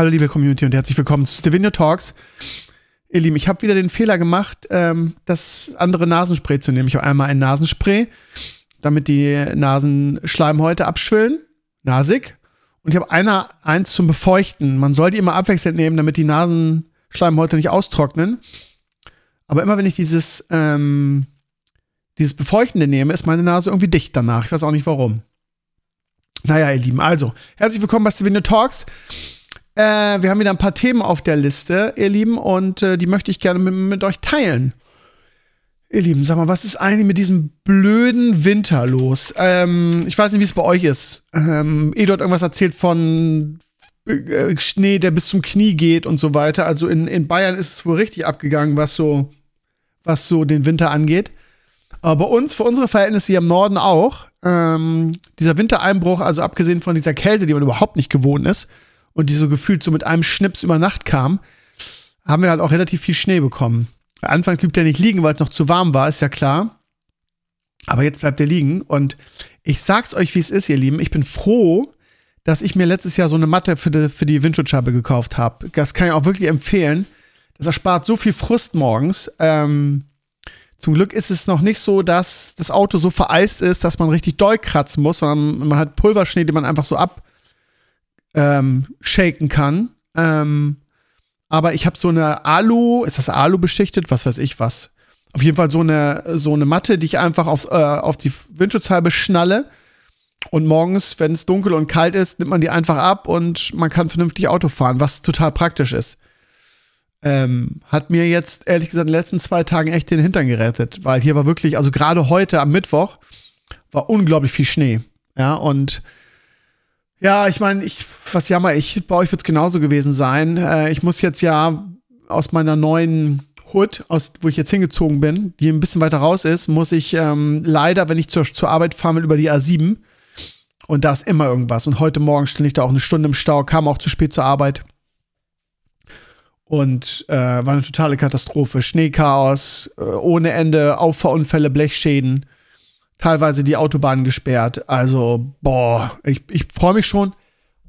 Hallo liebe Community und herzlich willkommen zu Stevenio Talks. Ihr Lieben, ich habe wieder den Fehler gemacht, ähm, das andere Nasenspray zu nehmen. Ich habe einmal ein Nasenspray, damit die Nasenschleimhäute abschwillen, nasig. Und ich habe einer eins zum Befeuchten. Man soll die immer abwechselnd nehmen, damit die Nasenschleimhäute nicht austrocknen. Aber immer wenn ich dieses, ähm, dieses Befeuchtende nehme, ist meine Nase irgendwie dicht danach. Ich weiß auch nicht warum. Naja, ihr Lieben, also, herzlich willkommen bei Stevenio Talks. Äh, wir haben wieder ein paar Themen auf der Liste, ihr Lieben, und äh, die möchte ich gerne mit, mit, euch teilen. Ihr Lieben, sag mal, was ist eigentlich mit diesem blöden Winter los? Ähm, ich weiß nicht, wie es bei euch ist. Ähm, hat irgendwas erzählt von äh, Schnee, der bis zum Knie geht und so weiter. Also in, in Bayern ist es wohl richtig abgegangen, was so, was so den Winter angeht. Aber bei uns, für unsere Verhältnisse hier im Norden auch, ähm, dieser Wintereinbruch, also abgesehen von dieser Kälte, die man überhaupt nicht gewohnt ist, und die so gefühlt so mit einem Schnips über Nacht kam, haben wir halt auch relativ viel Schnee bekommen. Anfangs blieb der nicht liegen, weil es noch zu warm war, ist ja klar. Aber jetzt bleibt er liegen. Und ich sag's euch, wie es ist, ihr Lieben. Ich bin froh, dass ich mir letztes Jahr so eine Matte für die, für die Windschutzscheibe gekauft habe. Das kann ich auch wirklich empfehlen. Das erspart so viel Frust morgens. Ähm, zum Glück ist es noch nicht so, dass das Auto so vereist ist, dass man richtig doll kratzen muss, sondern man hat Pulverschnee, den man einfach so ab, ähm, shaken kann. Ähm, aber ich habe so eine Alu, ist das Alu beschichtet? Was weiß ich was. Auf jeden Fall so eine, so eine Matte, die ich einfach aufs, äh, auf die Windschutzhalbe schnalle. Und morgens, wenn es dunkel und kalt ist, nimmt man die einfach ab und man kann vernünftig Auto fahren, was total praktisch ist. Ähm, hat mir jetzt ehrlich gesagt in den letzten zwei Tagen echt den Hintern gerettet, weil hier war wirklich, also gerade heute am Mittwoch, war unglaublich viel Schnee. Ja, und ja, ich meine, ich, was jammer ich, bei euch wird es genauso gewesen sein. Äh, ich muss jetzt ja aus meiner neuen Hood, aus, wo ich jetzt hingezogen bin, die ein bisschen weiter raus ist, muss ich ähm, leider, wenn ich zur, zur Arbeit fahre, über die A7. Und da ist immer irgendwas. Und heute Morgen stand ich da auch eine Stunde im Stau, kam auch zu spät zur Arbeit. Und äh, war eine totale Katastrophe. Schneechaos, äh, ohne Ende, Auffahrunfälle, Blechschäden teilweise die Autobahnen gesperrt. Also, boah, ich, ich freue mich schon,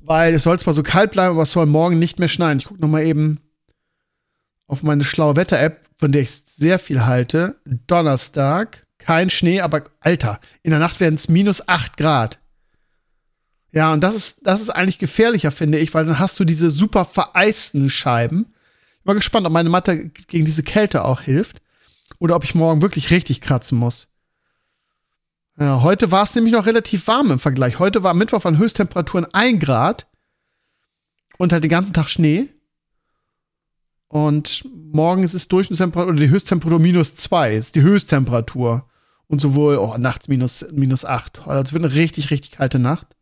weil es soll zwar so kalt bleiben, aber es soll morgen nicht mehr schneien. Ich gucke noch mal eben auf meine schlaue Wetter-App, von der ich sehr viel halte. Donnerstag, kein Schnee, aber Alter, in der Nacht werden es minus 8 Grad. Ja, und das ist, das ist eigentlich gefährlicher, finde ich, weil dann hast du diese super vereisten Scheiben. Ich bin mal gespannt, ob meine Matte gegen diese Kälte auch hilft. Oder ob ich morgen wirklich richtig kratzen muss. Ja, heute war es nämlich noch relativ warm im Vergleich. Heute war Mittwoch von Höchsttemperaturen 1 Grad und halt den ganzen Tag Schnee. Und morgen ist es Durchschnittstemperatur oder die Höchsttemperatur minus 2. Ist die Höchsttemperatur. Und sowohl oh, nachts minus, minus 8. Also es wird eine richtig, richtig kalte Nacht.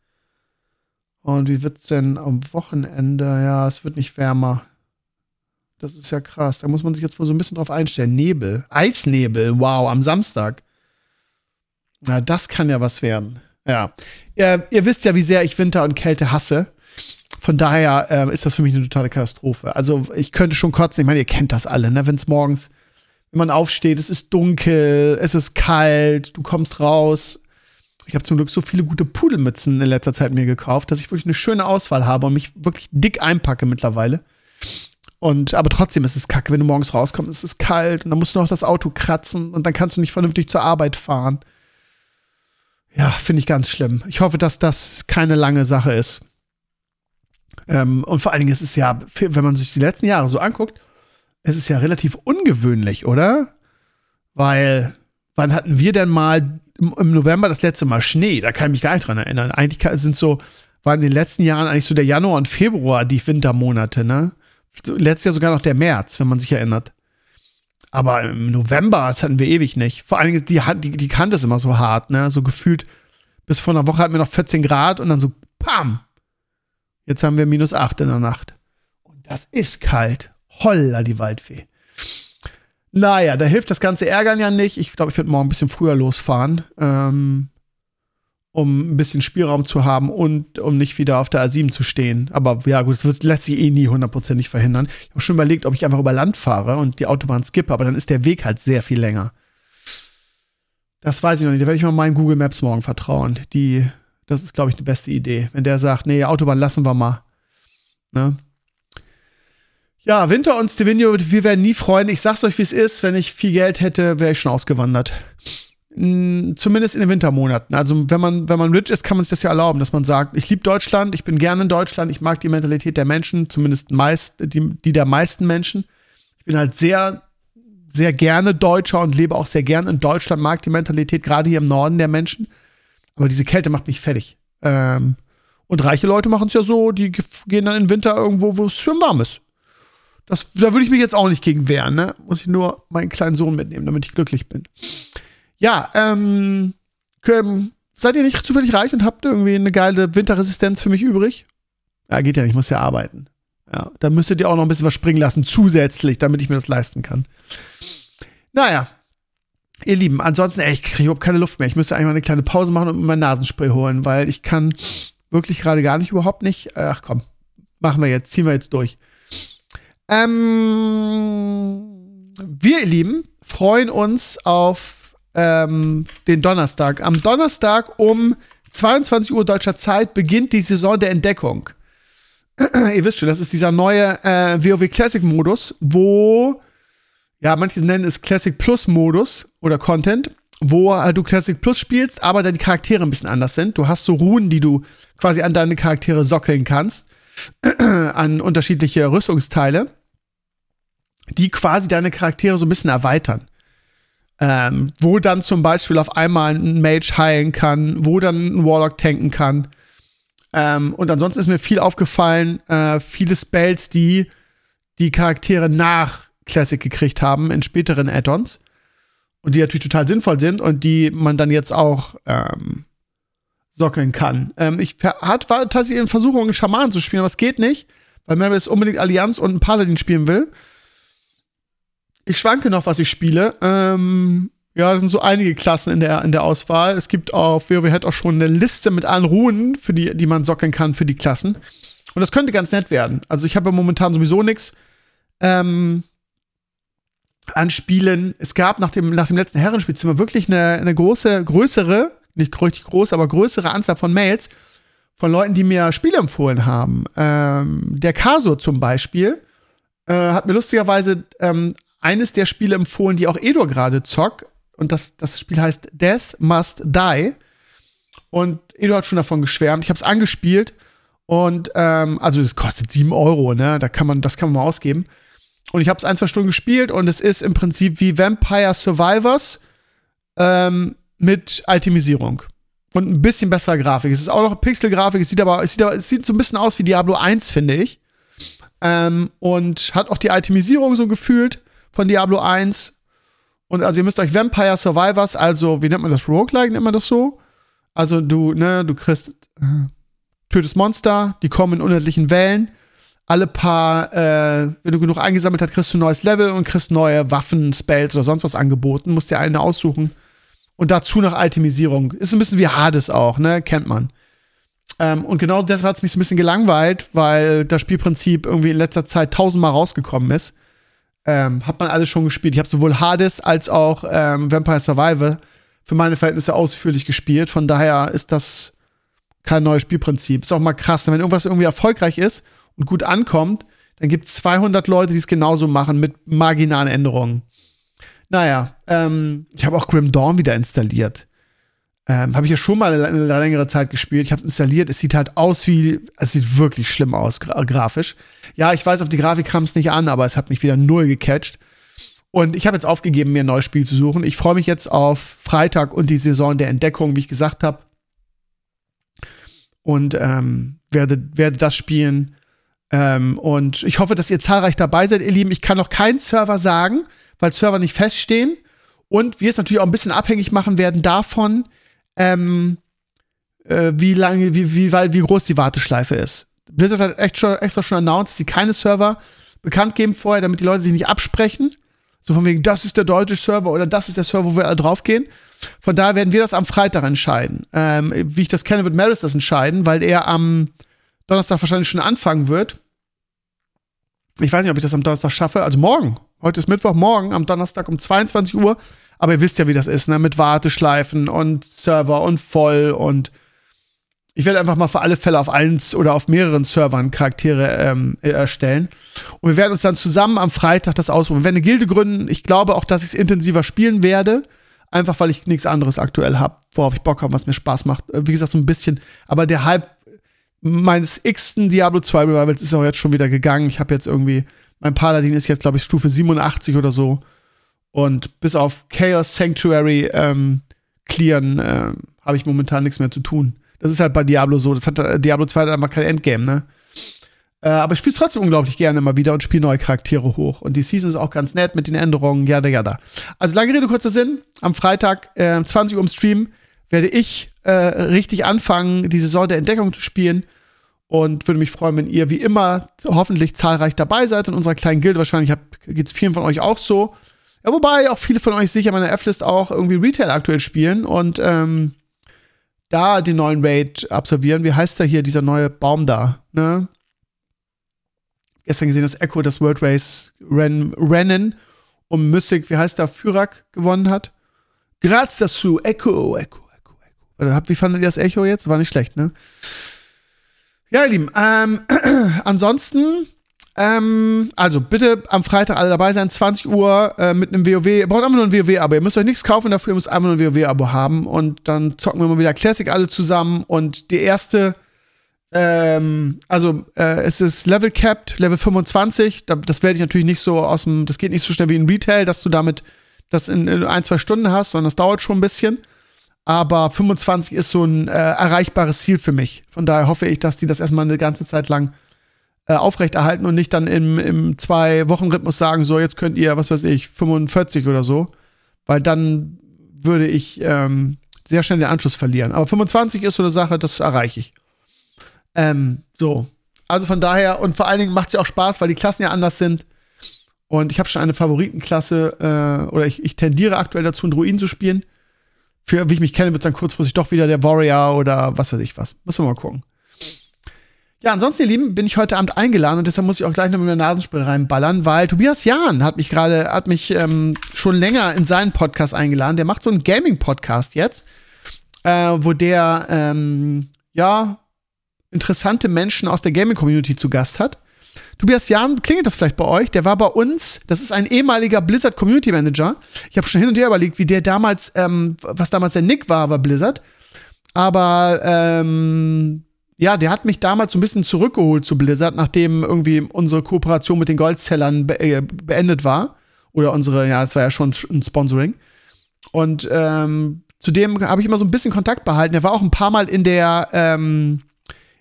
Und wie wird es denn am Wochenende? Ja, es wird nicht wärmer. Das ist ja krass. Da muss man sich jetzt wohl so ein bisschen drauf einstellen. Nebel. Eisnebel. Wow, am Samstag. Na, das kann ja was werden. Ja. Ihr, ihr wisst ja, wie sehr ich Winter und Kälte hasse. Von daher äh, ist das für mich eine totale Katastrophe. Also ich könnte schon kotzen. Ich meine, ihr kennt das alle, ne? Wenn es morgens, wenn man aufsteht, es ist dunkel, es ist kalt, du kommst raus. Ich habe zum Glück so viele gute Pudelmützen in letzter Zeit mir gekauft, dass ich wirklich eine schöne Auswahl habe und mich wirklich dick einpacke mittlerweile. Und aber trotzdem ist es kacke, wenn du morgens rauskommst, es ist kalt und dann musst du noch das Auto kratzen und dann kannst du nicht vernünftig zur Arbeit fahren. Ja, finde ich ganz schlimm. Ich hoffe, dass das keine lange Sache ist. Ähm, und vor allen Dingen ist es ja, wenn man sich die letzten Jahre so anguckt, es ist ja relativ ungewöhnlich, oder? Weil, wann hatten wir denn mal im, im November das letzte Mal Schnee? Da kann ich mich gar nicht dran erinnern. Eigentlich sind so, waren in den letzten Jahren eigentlich so der Januar und Februar die Wintermonate, ne? Letztes Jahr sogar noch der März, wenn man sich erinnert. Aber im November, das hatten wir ewig nicht. Vor allen Dingen, die, die, die Kante ist immer so hart, ne? So gefühlt, bis vor einer Woche hatten wir noch 14 Grad und dann so, pam! Jetzt haben wir minus 8 in der Nacht. Das ist kalt. Holla, die Waldfee. Naja, da hilft das ganze Ärgern ja nicht. Ich glaube, ich werde morgen ein bisschen früher losfahren, ähm, um ein bisschen Spielraum zu haben und um nicht wieder auf der A7 zu stehen. Aber ja, gut, das lässt sich eh nie hundertprozentig verhindern. Ich habe schon überlegt, ob ich einfach über Land fahre und die Autobahn skippe, aber dann ist der Weg halt sehr viel länger. Das weiß ich noch nicht. Da werde ich mal meinen Google Maps morgen vertrauen. Die, das ist, glaube ich, die beste Idee. Wenn der sagt, nee, Autobahn lassen wir mal. Ne? Ja, Winter und Stevino, wir werden nie freuen. Ich sag's euch, wie es ist. Wenn ich viel Geld hätte, wäre ich schon ausgewandert. Zumindest in den Wintermonaten. Also, wenn man, wenn man rich ist, kann man sich das ja erlauben, dass man sagt, ich liebe Deutschland, ich bin gerne in Deutschland, ich mag die Mentalität der Menschen, zumindest meist, die, die der meisten Menschen. Ich bin halt sehr, sehr gerne Deutscher und lebe auch sehr gerne in Deutschland, mag die Mentalität, gerade hier im Norden der Menschen. Aber diese Kälte macht mich fertig. Ähm, und reiche Leute machen es ja so, die gehen dann im Winter irgendwo, wo es schön warm ist. Das, da würde ich mich jetzt auch nicht gegen wehren, ne? Muss ich nur meinen kleinen Sohn mitnehmen, damit ich glücklich bin. Ja, ähm, seid ihr nicht zufällig reich und habt irgendwie eine geile Winterresistenz für mich übrig? Ja, geht ja nicht, ich muss ja arbeiten. Ja, da müsstet ihr auch noch ein bisschen was springen lassen, zusätzlich, damit ich mir das leisten kann. Naja, ihr Lieben, ansonsten, ey, ich kriege überhaupt keine Luft mehr. Ich müsste eigentlich mal eine kleine Pause machen und mir mein Nasenspray holen, weil ich kann wirklich gerade gar nicht, überhaupt nicht. Ach komm, machen wir jetzt, ziehen wir jetzt durch. Ähm, wir, ihr Lieben, freuen uns auf ähm, den Donnerstag. Am Donnerstag um 22 Uhr deutscher Zeit beginnt die Saison der Entdeckung. ihr wisst schon, das ist dieser neue äh, WoW Classic Modus, wo, ja, manche nennen es Classic Plus Modus oder Content, wo äh, du Classic Plus spielst, aber die Charaktere ein bisschen anders sind. Du hast so Runen, die du quasi an deine Charaktere sockeln kannst, an unterschiedliche Rüstungsteile die quasi deine Charaktere so ein bisschen erweitern. Ähm, wo dann zum Beispiel auf einmal ein Mage heilen kann, wo dann ein Warlock tanken kann. Ähm, und ansonsten ist mir viel aufgefallen, äh, viele Spells, die die Charaktere nach Classic gekriegt haben in späteren Add-ons. Und die natürlich total sinnvoll sind und die man dann jetzt auch ähm, sockeln kann. Ähm, ich hat, war tatsächlich in Versuchung, einen Schaman zu spielen, aber es geht nicht, weil jetzt unbedingt Allianz und einen Paladin spielen will. Ich schwanke noch, was ich spiele. Ähm, ja, das sind so einige Klassen in der, in der Auswahl. Es gibt auf WoW auch schon eine Liste mit allen Runen, für die, die man sockeln kann für die Klassen. Und das könnte ganz nett werden. Also ich habe ja momentan sowieso nichts ähm, an Spielen. Es gab nach dem, nach dem letzten Herrenspielzimmer wirklich eine, eine große, größere, nicht richtig groß, aber größere Anzahl von Mails von Leuten, die mir Spiele empfohlen haben. Ähm, der Caso zum Beispiel äh, hat mir lustigerweise ähm, eines der Spiele empfohlen, die auch Edo gerade zockt. Und das, das Spiel heißt Death Must Die. Und Edo hat schon davon geschwärmt. Ich habe es angespielt. Und ähm, also es kostet 7 Euro, ne? Da kann man, das kann man mal ausgeben. Und ich habe es ein, zwei Stunden gespielt und es ist im Prinzip wie Vampire Survivors ähm, mit Ultimisierung. Und ein bisschen besserer Grafik. Es ist auch noch Pixel-Grafik, es sieht aber, es sieht aber, es sieht so ein bisschen aus wie Diablo 1, finde ich. Ähm, und hat auch die Itemisierung so gefühlt von Diablo 1. Und also ihr müsst euch Vampire Survivors, also wie nennt man das? Roguelike nennt man das so? Also du, ne, du kriegst, äh, tötest Monster, die kommen in unendlichen Wellen. Alle paar, äh, wenn du genug eingesammelt hast, kriegst du ein neues Level und kriegst neue Waffen, Spells oder sonst was angeboten. Musst dir eine aussuchen. Und dazu noch Itemisierung. Ist ein bisschen wie Hades auch, ne? Kennt man. Ähm, und genau deshalb hat es mich so ein bisschen gelangweilt, weil das Spielprinzip irgendwie in letzter Zeit tausendmal rausgekommen ist. Ähm, hat man alles schon gespielt. Ich habe sowohl Hades als auch ähm, Vampire Survival für meine Verhältnisse ausführlich gespielt. Von daher ist das kein neues Spielprinzip. Ist auch mal krass, wenn irgendwas irgendwie erfolgreich ist und gut ankommt, dann gibt es 200 Leute, die es genauso machen mit marginalen Änderungen. Naja, ähm, ich habe auch Grim Dawn wieder installiert. Ähm, habe ich ja schon mal eine, längere Zeit gespielt. Ich habe es installiert. Es sieht halt aus wie, es sieht wirklich schlimm aus, gra grafisch. Ja, ich weiß, auf die Grafik kam es nicht an, aber es hat mich wieder null gecatcht. Und ich habe jetzt aufgegeben, mir ein neues Spiel zu suchen. Ich freue mich jetzt auf Freitag und die Saison der Entdeckung, wie ich gesagt habe. Und ähm, werde, werde das spielen. Ähm, und ich hoffe, dass ihr zahlreich dabei seid, ihr Lieben. Ich kann noch keinen Server sagen, weil Server nicht feststehen. Und wir es natürlich auch ein bisschen abhängig machen werden davon, ähm, äh, wie lange, wie, wie, wie groß die Warteschleife ist. Blizzard hat echt schon, extra schon announced, dass sie keine Server bekannt geben vorher, damit die Leute sich nicht absprechen. So von wegen, das ist der deutsche Server oder das ist der Server, wo wir alle draufgehen. Von daher werden wir das am Freitag entscheiden. Ähm, wie ich das kenne, wird Maris das entscheiden, weil er am Donnerstag wahrscheinlich schon anfangen wird. Ich weiß nicht, ob ich das am Donnerstag schaffe. Also morgen. Heute ist Mittwoch, morgen am Donnerstag um 22 Uhr. Aber ihr wisst ja, wie das ist, ne? Mit Warteschleifen und Server und voll und ich werde einfach mal für alle Fälle auf allen oder auf mehreren Servern Charaktere ähm, erstellen. Und wir werden uns dann zusammen am Freitag das ausruhen. Wir werden eine Gilde gründen. Ich glaube auch, dass ich es intensiver spielen werde. Einfach weil ich nichts anderes aktuell habe, worauf ich Bock habe, was mir Spaß macht. Äh, wie gesagt, so ein bisschen. Aber der Hype meines x-ten Diablo 2 Revivals ist auch jetzt schon wieder gegangen. Ich habe jetzt irgendwie, mein Paladin ist jetzt, glaube ich, Stufe 87 oder so. Und bis auf Chaos Sanctuary ähm, clearen äh, habe ich momentan nichts mehr zu tun. Das ist halt bei Diablo so. Das hat äh, Diablo 2 hat einfach kein Endgame, ne? Äh, aber ich spiele trotzdem unglaublich gerne immer wieder und spiele neue Charaktere hoch. Und die Season ist auch ganz nett mit den Änderungen, jada, jada. Also lange Rede, kurzer Sinn. Am Freitag, äh, 20 Uhr im Stream, werde ich äh, richtig anfangen, die Saison der Entdeckung zu spielen. Und würde mich freuen, wenn ihr wie immer hoffentlich zahlreich dabei seid in unserer kleinen Guild. Wahrscheinlich geht es vielen von euch auch so. Ja, wobei auch viele von euch sicher meine F-List auch irgendwie Retail aktuell spielen und ähm, da den neuen Raid absolvieren. Wie heißt der hier, dieser neue Baum da, ne? Gestern gesehen, dass Echo das World Race Ren Rennen um Mystic, wie heißt der, Fyrak gewonnen hat. Graz dazu, Echo, Echo, Echo, Echo. Wie fandet ihr das Echo jetzt? War nicht schlecht, ne? Ja, ihr Lieben, ähm, ansonsten ähm, also bitte am Freitag alle dabei sein, 20 Uhr äh, mit einem WoW. Ihr braucht einfach nur ein WoW-Abo. Ihr müsst euch nichts kaufen dafür, ihr müsst einfach nur ein WoW-Abo haben. Und dann zocken wir mal wieder Classic alle zusammen. Und die erste, ähm, also äh, es ist Level Capped, Level 25. das werde ich natürlich nicht so aus dem, das geht nicht so schnell wie in Retail, dass du damit das in, in ein, zwei Stunden hast, sondern das dauert schon ein bisschen. Aber 25 ist so ein äh, erreichbares Ziel für mich. Von daher hoffe ich, dass die das erstmal eine ganze Zeit lang äh, aufrechterhalten und nicht dann im, im Zwei-Wochen-Rhythmus sagen, so, jetzt könnt ihr, was weiß ich, 45 oder so. Weil dann würde ich ähm, sehr schnell den Anschluss verlieren. Aber 25 ist so eine Sache, das erreiche ich. Ähm, so. Also von daher, und vor allen Dingen macht es ja auch Spaß, weil die Klassen ja anders sind. Und ich habe schon eine Favoritenklasse, äh, oder ich, ich tendiere aktuell dazu, einen Druiden zu spielen. Für, wie ich mich kenne, wird es dann kurzfristig doch wieder der Warrior oder was weiß ich was. Müssen wir mal gucken. Ja, ansonsten, ihr Lieben, bin ich heute Abend eingeladen und deshalb muss ich auch gleich noch mit der Nasenspray reinballern, weil Tobias Jahn hat mich gerade, hat mich ähm, schon länger in seinen Podcast eingeladen. Der macht so einen Gaming-Podcast jetzt, äh, wo der, ähm, ja, interessante Menschen aus der Gaming-Community zu Gast hat. Tobias Jahn, klingelt das vielleicht bei euch? Der war bei uns, das ist ein ehemaliger Blizzard Community Manager. Ich habe schon hin und her überlegt, wie der damals, ähm, was damals der Nick war, war Blizzard. Aber ähm, ja, der hat mich damals so ein bisschen zurückgeholt zu Blizzard, nachdem irgendwie unsere Kooperation mit den Goldzellern be äh, beendet war. Oder unsere, ja, es war ja schon ein Sponsoring. Und ähm, zudem habe ich immer so ein bisschen Kontakt behalten. Er war auch ein paar Mal in der, ähm,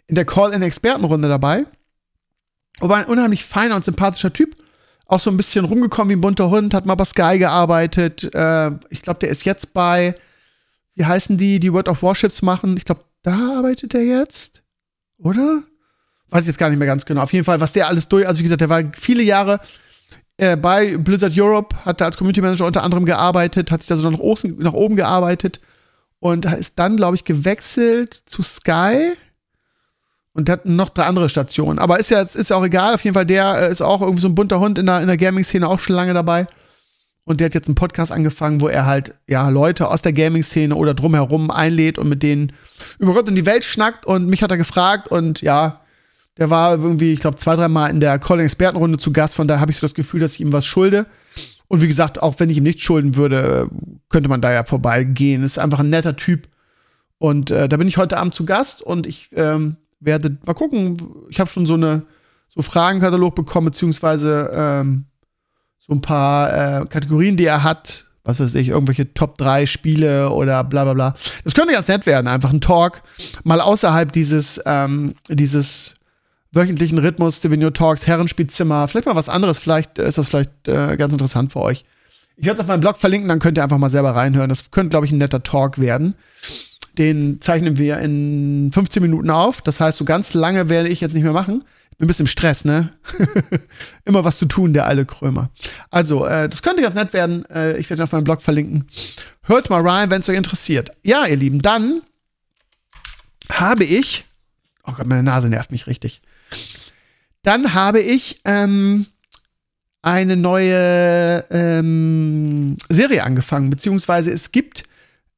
in der Call-in-Expertenrunde dabei. Aber ein unheimlich feiner und sympathischer Typ. Auch so ein bisschen rumgekommen wie ein bunter Hund, hat mal bei Sky gearbeitet. Äh, ich glaube, der ist jetzt bei, wie heißen die, die World of Warships machen? Ich glaube, da arbeitet er jetzt. Oder? Weiß ich jetzt gar nicht mehr ganz genau. Auf jeden Fall, was der alles durch, also wie gesagt, der war viele Jahre äh, bei Blizzard Europe, hat da als Community Manager unter anderem gearbeitet, hat sich da so nach, oben, nach oben gearbeitet und ist dann, glaube ich, gewechselt zu Sky und hat noch drei andere Stationen. Aber ist ja, ist ja auch egal. Auf jeden Fall, der äh, ist auch irgendwie so ein bunter Hund in der, in der Gaming-Szene auch schon lange dabei. Und der hat jetzt einen Podcast angefangen, wo er halt, ja, Leute aus der Gaming-Szene oder drumherum einlädt und mit denen über Gott und die Welt schnackt. Und mich hat er gefragt und ja, der war irgendwie, ich glaube, zwei, dreimal in der Calling-Expertenrunde zu Gast. Von daher habe ich so das Gefühl, dass ich ihm was schulde. Und wie gesagt, auch wenn ich ihm nichts schulden würde, könnte man da ja vorbeigehen. Ist einfach ein netter Typ. Und äh, da bin ich heute Abend zu Gast und ich ähm, werde mal gucken. Ich habe schon so eine so Fragenkatalog bekommen, beziehungsweise ähm, so ein paar äh, Kategorien, die er hat. Was weiß ich, irgendwelche Top 3 Spiele oder bla bla bla. Das könnte ganz nett werden, einfach ein Talk. Mal außerhalb dieses, ähm, dieses wöchentlichen Rhythmus, Stevenio Talks, Herrenspielzimmer. Vielleicht mal was anderes, vielleicht ist das vielleicht äh, ganz interessant für euch. Ich werde es auf meinem Blog verlinken, dann könnt ihr einfach mal selber reinhören. Das könnte, glaube ich, ein netter Talk werden. den zeichnen wir in 15 Minuten auf. Das heißt, so ganz lange werde ich jetzt nicht mehr machen. Ein bisschen im Stress, ne? Immer was zu tun, der alte Krömer. Also, äh, das könnte ganz nett werden. Äh, ich werde auf meinem Blog verlinken. Hört mal rein, wenn es euch interessiert. Ja, ihr Lieben, dann habe ich. Oh Gott, meine Nase nervt mich richtig. Dann habe ich ähm, eine neue ähm, Serie angefangen, beziehungsweise es gibt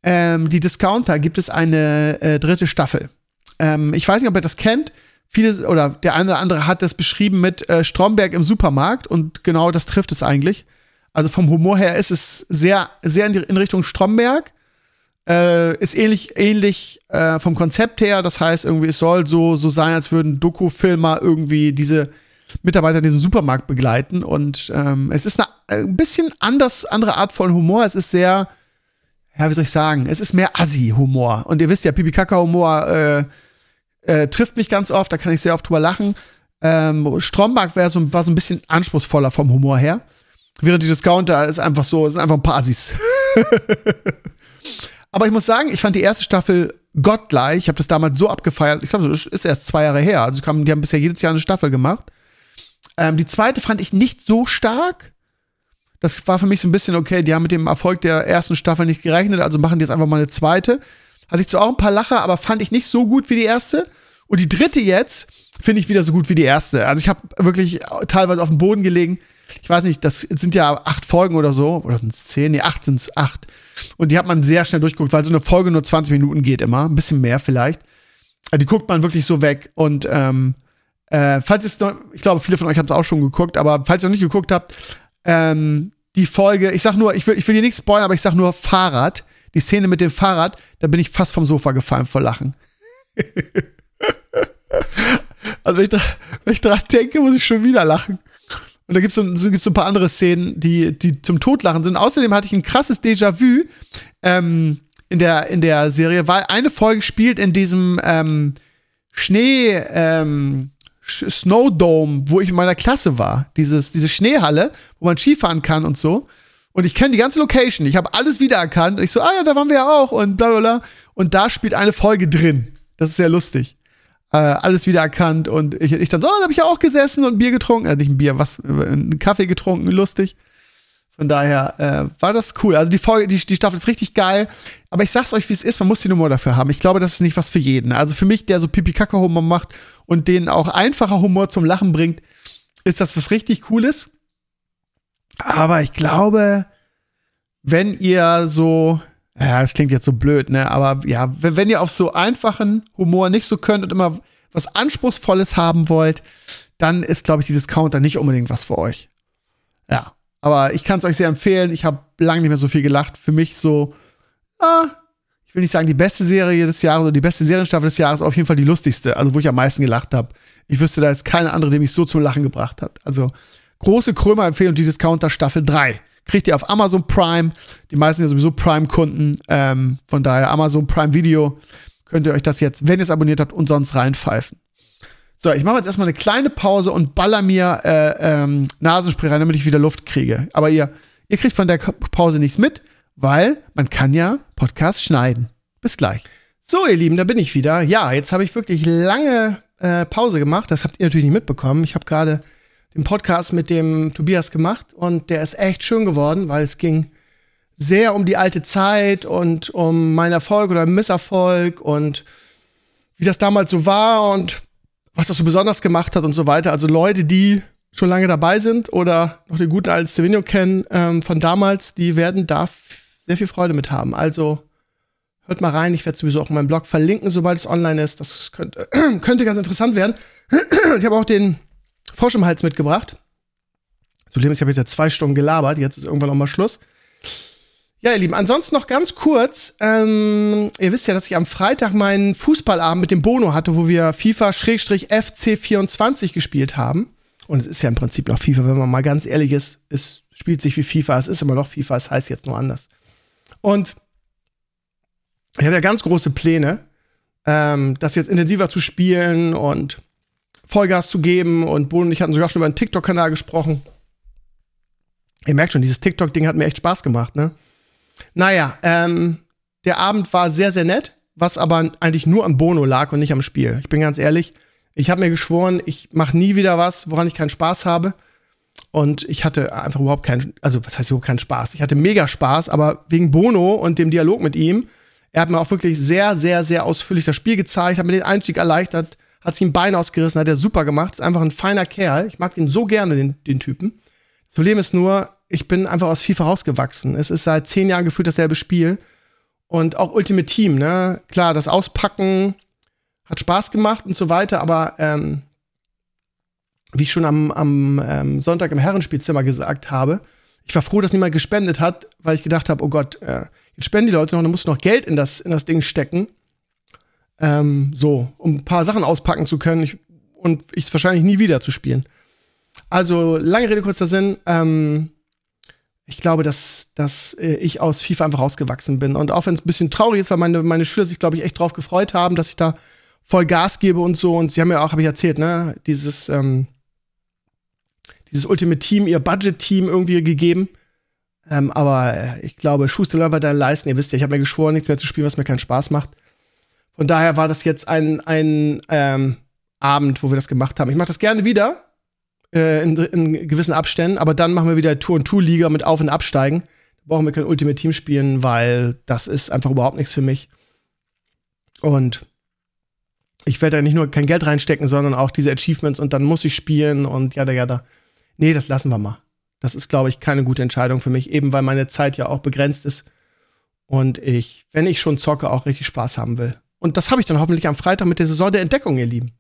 ähm, die Discounter, gibt es eine äh, dritte Staffel. Ähm, ich weiß nicht, ob ihr das kennt. Viele oder der eine oder andere hat das beschrieben mit äh, Stromberg im Supermarkt und genau das trifft es eigentlich. Also vom Humor her ist es sehr, sehr in, die, in Richtung Stromberg. Äh, ist ähnlich, ähnlich äh, vom Konzept her. Das heißt, irgendwie, es soll so, so sein, als würden Doku-Filmer irgendwie diese Mitarbeiter in diesem Supermarkt begleiten. Und ähm, es ist eine, ein bisschen anders, andere Art von Humor. Es ist sehr, ja, wie soll ich sagen, es ist mehr Assi-Humor. Und ihr wisst ja, Pipi-Kaka-Humor äh, äh, trifft mich ganz oft, da kann ich sehr oft drüber lachen. Ähm, Stromberg so, war so ein bisschen anspruchsvoller vom Humor her. Während die Discounter ist einfach so, sind einfach ein paar Assis. Aber ich muss sagen, ich fand die erste Staffel gottgleich. Ich habe das damals so abgefeiert. Ich glaube, das ist erst zwei Jahre her. Also die haben bisher jedes Jahr eine Staffel gemacht. Ähm, die zweite fand ich nicht so stark. Das war für mich so ein bisschen okay. Die haben mit dem Erfolg der ersten Staffel nicht gerechnet, also machen die jetzt einfach mal eine zweite. Hatte ich zwar auch ein paar Lacher, aber fand ich nicht so gut wie die erste. Und die dritte jetzt finde ich wieder so gut wie die erste. Also ich habe wirklich teilweise auf dem Boden gelegen. Ich weiß nicht, das sind ja acht Folgen oder so. Oder sind es zehn? Nee, acht sind es acht. Und die hat man sehr schnell durchgeguckt, weil so eine Folge nur 20 Minuten geht immer. Ein bisschen mehr vielleicht. Die guckt man wirklich so weg. Und ähm, äh, falls es noch, ich glaube, viele von euch haben es auch schon geguckt, aber falls ihr noch nicht geguckt habt, ähm, die Folge, ich sag nur, ich will, ich will hier nichts spoilern, aber ich sag nur Fahrrad. Die Szene mit dem Fahrrad, da bin ich fast vom Sofa gefallen vor Lachen. also, wenn ich, da, wenn ich daran denke, muss ich schon wieder lachen. Und da gibt so, so, gibt's so ein paar andere Szenen, die, die zum Totlachen sind. Außerdem hatte ich ein krasses Déjà-vu ähm, in, der, in der Serie, weil eine Folge spielt in diesem ähm, Schnee, ähm, Snowdome, wo ich in meiner Klasse war. Dieses, diese Schneehalle, wo man Skifahren kann und so. Und ich kenne die ganze Location. Ich habe alles wiedererkannt. Und ich so, ah ja, da waren wir ja auch und bla bla bla. Und da spielt eine Folge drin. Das ist sehr lustig. Äh, alles wiedererkannt. Und ich, ich dann so, oh, da habe ich ja auch gesessen und Bier getrunken. Äh, nicht ein Bier, was, einen Kaffee getrunken, lustig. Von daher äh, war das cool. Also die Folge, die, die Staffel ist richtig geil. Aber ich sag's euch, wie es ist, man muss die Nummer dafür haben. Ich glaube, das ist nicht was für jeden. Also für mich, der so Pipi-Kacke-Humor macht und den auch einfacher Humor zum Lachen bringt, ist das was richtig Cooles. Aber ich glaube, wenn ihr so, ja, es klingt jetzt so blöd, ne, aber ja, wenn, wenn ihr auf so einfachen Humor nicht so könnt und immer was Anspruchsvolles haben wollt, dann ist, glaube ich, dieses Counter nicht unbedingt was für euch. Ja, aber ich kann es euch sehr empfehlen. Ich habe lange nicht mehr so viel gelacht. Für mich so, ah, ich will nicht sagen die beste Serie des Jahres oder die beste Serienstaffel des Jahres, auf jeden Fall die lustigste, also wo ich am meisten gelacht habe. Ich wüsste da jetzt keine andere, die mich so zum Lachen gebracht hat. Also große Krömer-Empfehlung, die Discounter Staffel 3. Kriegt ihr auf Amazon Prime. Die meisten sind ja sowieso Prime-Kunden. Ähm, von daher Amazon Prime Video. Könnt ihr euch das jetzt, wenn ihr es abonniert habt, und sonst reinpfeifen. So, ich mache jetzt erstmal eine kleine Pause und baller mir äh, ähm, Nasenspray rein, damit ich wieder Luft kriege. Aber ihr, ihr kriegt von der Pause nichts mit, weil man kann ja Podcasts schneiden. Bis gleich. So, ihr Lieben, da bin ich wieder. Ja, jetzt habe ich wirklich lange äh, Pause gemacht. Das habt ihr natürlich nicht mitbekommen. Ich habe gerade den Podcast mit dem Tobias gemacht und der ist echt schön geworden, weil es ging sehr um die alte Zeit und um meinen Erfolg oder Misserfolg und wie das damals so war und was das so besonders gemacht hat und so weiter. Also Leute, die schon lange dabei sind oder noch den guten alten Stevenio kennen ähm, von damals, die werden da sehr viel Freude mit haben. Also hört mal rein. Ich werde sowieso auch in meinem Blog verlinken, sobald es online ist. Das könnte, könnte ganz interessant werden. ich habe auch den Frosch im Hals mitgebracht. Das Problem ist, ich habe jetzt ja zwei Stunden gelabert, jetzt ist irgendwann noch mal Schluss. Ja, ihr Lieben, ansonsten noch ganz kurz. Ähm, ihr wisst ja, dass ich am Freitag meinen Fußballabend mit dem Bono hatte, wo wir FIFA-FC24 gespielt haben. Und es ist ja im Prinzip noch FIFA, wenn man mal ganz ehrlich ist. Es spielt sich wie FIFA, es ist immer noch FIFA, es heißt jetzt nur anders. Und ich hatte ja ganz große Pläne, ähm, das jetzt intensiver zu spielen und Vollgas zu geben. Und Boden und ich hatten sogar schon über einen TikTok-Kanal gesprochen. Ihr merkt schon, dieses TikTok-Ding hat mir echt Spaß gemacht, ne? Naja, ähm, der Abend war sehr, sehr nett, was aber eigentlich nur am Bono lag und nicht am Spiel. Ich bin ganz ehrlich, ich habe mir geschworen, ich mache nie wieder was, woran ich keinen Spaß habe. Und ich hatte einfach überhaupt keinen, also was heißt überhaupt keinen Spaß? Ich hatte mega Spaß, aber wegen Bono und dem Dialog mit ihm, er hat mir auch wirklich sehr, sehr, sehr ausführlich das Spiel gezeigt, hat mir den Einstieg erleichtert, hat sich ein Bein ausgerissen, hat er super gemacht, ist einfach ein feiner Kerl. Ich mag ihn so gerne, den, den Typen. Das Problem ist nur, ich bin einfach aus FIFA rausgewachsen. Es ist seit zehn Jahren gefühlt dasselbe Spiel. Und auch Ultimate Team, ne? Klar, das Auspacken hat Spaß gemacht und so weiter, aber ähm, wie ich schon am, am ähm, Sonntag im Herrenspielzimmer gesagt habe, ich war froh, dass niemand gespendet hat, weil ich gedacht habe, oh Gott, äh, jetzt spenden die Leute noch, dann musst du noch Geld in das, in das Ding stecken. Ähm, so, um ein paar Sachen auspacken zu können ich, und ich es wahrscheinlich nie wieder zu spielen. Also, lange Rede, kurzer Sinn. Ähm, ich glaube, dass, dass äh, ich aus FIFA einfach rausgewachsen bin. Und auch wenn es ein bisschen traurig ist, weil meine, meine Schüler sich, glaube ich, echt drauf gefreut haben, dass ich da voll Gas gebe und so. Und sie haben ja auch, habe ich erzählt, ne, dieses, ähm, dieses Ultimate Team, ihr Budget-Team irgendwie gegeben. Ähm, aber äh, ich glaube, Schuster läuft deine Leisten. Ihr wisst ja, ich habe mir geschworen, nichts mehr zu spielen, was mir keinen Spaß macht. Von daher war das jetzt ein, ein ähm, Abend, wo wir das gemacht haben. Ich mache das gerne wieder äh, in, in, gewissen Abständen, aber dann machen wir wieder Tour und Tour Liga mit Auf- und Absteigen. Da brauchen wir kein Ultimate Team spielen, weil das ist einfach überhaupt nichts für mich. Und ich werde da nicht nur kein Geld reinstecken, sondern auch diese Achievements und dann muss ich spielen und ja, ja, da. Nee, das lassen wir mal. Das ist, glaube ich, keine gute Entscheidung für mich, eben weil meine Zeit ja auch begrenzt ist und ich, wenn ich schon zocke, auch richtig Spaß haben will. Und das habe ich dann hoffentlich am Freitag mit der Saison der Entdeckung, ihr Lieben.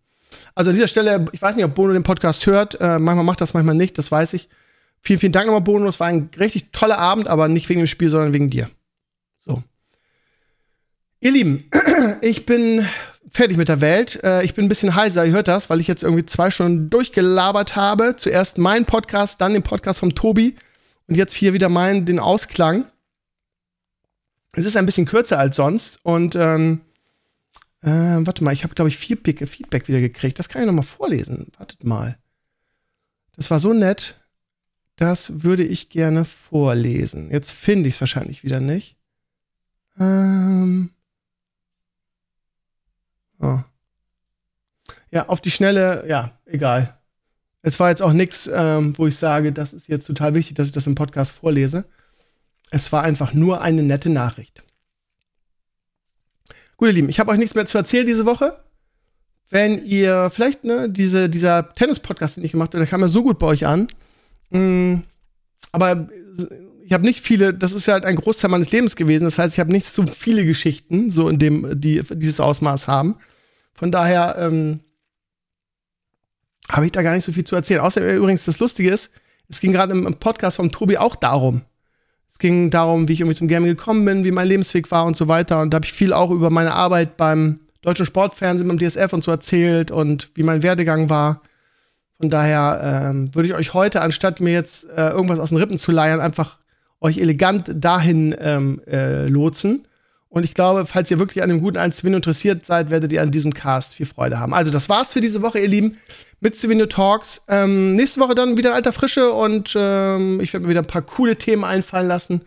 Also an dieser Stelle, ich weiß nicht, ob Bono den Podcast hört. Äh, manchmal macht das, manchmal nicht, das weiß ich. Vielen, vielen Dank nochmal, Bono. Es war ein richtig toller Abend, aber nicht wegen dem Spiel, sondern wegen dir. So. Ihr Lieben, ich bin fertig mit der Welt. Äh, ich bin ein bisschen heiser, ihr hört das, weil ich jetzt irgendwie zwei Stunden durchgelabert habe. Zuerst meinen Podcast, dann den Podcast vom Tobi und jetzt hier wieder meinen, den Ausklang. Es ist ein bisschen kürzer als sonst und ähm, äh, warte mal, ich habe, glaube ich, Feedback, Feedback wieder gekriegt. Das kann ich noch mal vorlesen. Wartet mal. Das war so nett. Das würde ich gerne vorlesen. Jetzt finde ich es wahrscheinlich wieder nicht. Ähm. Oh. Ja, auf die Schnelle, ja, egal. Es war jetzt auch nichts, ähm, wo ich sage, das ist jetzt total wichtig, dass ich das im Podcast vorlese. Es war einfach nur eine nette Nachricht. Gut, ihr Lieben, ich habe euch nichts mehr zu erzählen diese Woche. Wenn ihr vielleicht, ne, diese, dieser Tennis-Podcast, den ich gemacht habe, der kam ja so gut bei euch an. Mm, aber ich habe nicht viele, das ist ja halt ein Großteil meines Lebens gewesen. Das heißt, ich habe nicht so viele Geschichten, so in dem, die dieses Ausmaß haben. Von daher ähm, habe ich da gar nicht so viel zu erzählen. Außerdem übrigens, das Lustige ist, es ging gerade im Podcast vom Tobi auch darum. Es ging darum, wie ich irgendwie zum Gaming gekommen bin, wie mein Lebensweg war und so weiter. Und da habe ich viel auch über meine Arbeit beim deutschen Sportfernsehen, beim DSF und so erzählt und wie mein Werdegang war. Von daher ähm, würde ich euch heute, anstatt mir jetzt äh, irgendwas aus den Rippen zu leiern, einfach euch elegant dahin ähm, äh, lotsen. Und ich glaube, falls ihr wirklich an dem guten 1 Win interessiert seid, werdet ihr an diesem Cast viel Freude haben. Also, das war's für diese Woche, ihr Lieben, mit Savino Talks. Ähm, nächste Woche dann wieder alter Frische und ähm, ich werde mir wieder ein paar coole Themen einfallen lassen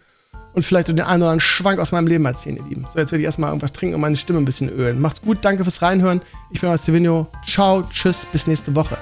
und vielleicht den einen oder anderen Schwank aus meinem Leben erzählen, ihr Lieben. So, jetzt werde ich erstmal irgendwas trinken und meine Stimme ein bisschen ölen. Macht's gut, danke fürs Reinhören. Ich bin euer Savino. Ciao, tschüss, bis nächste Woche.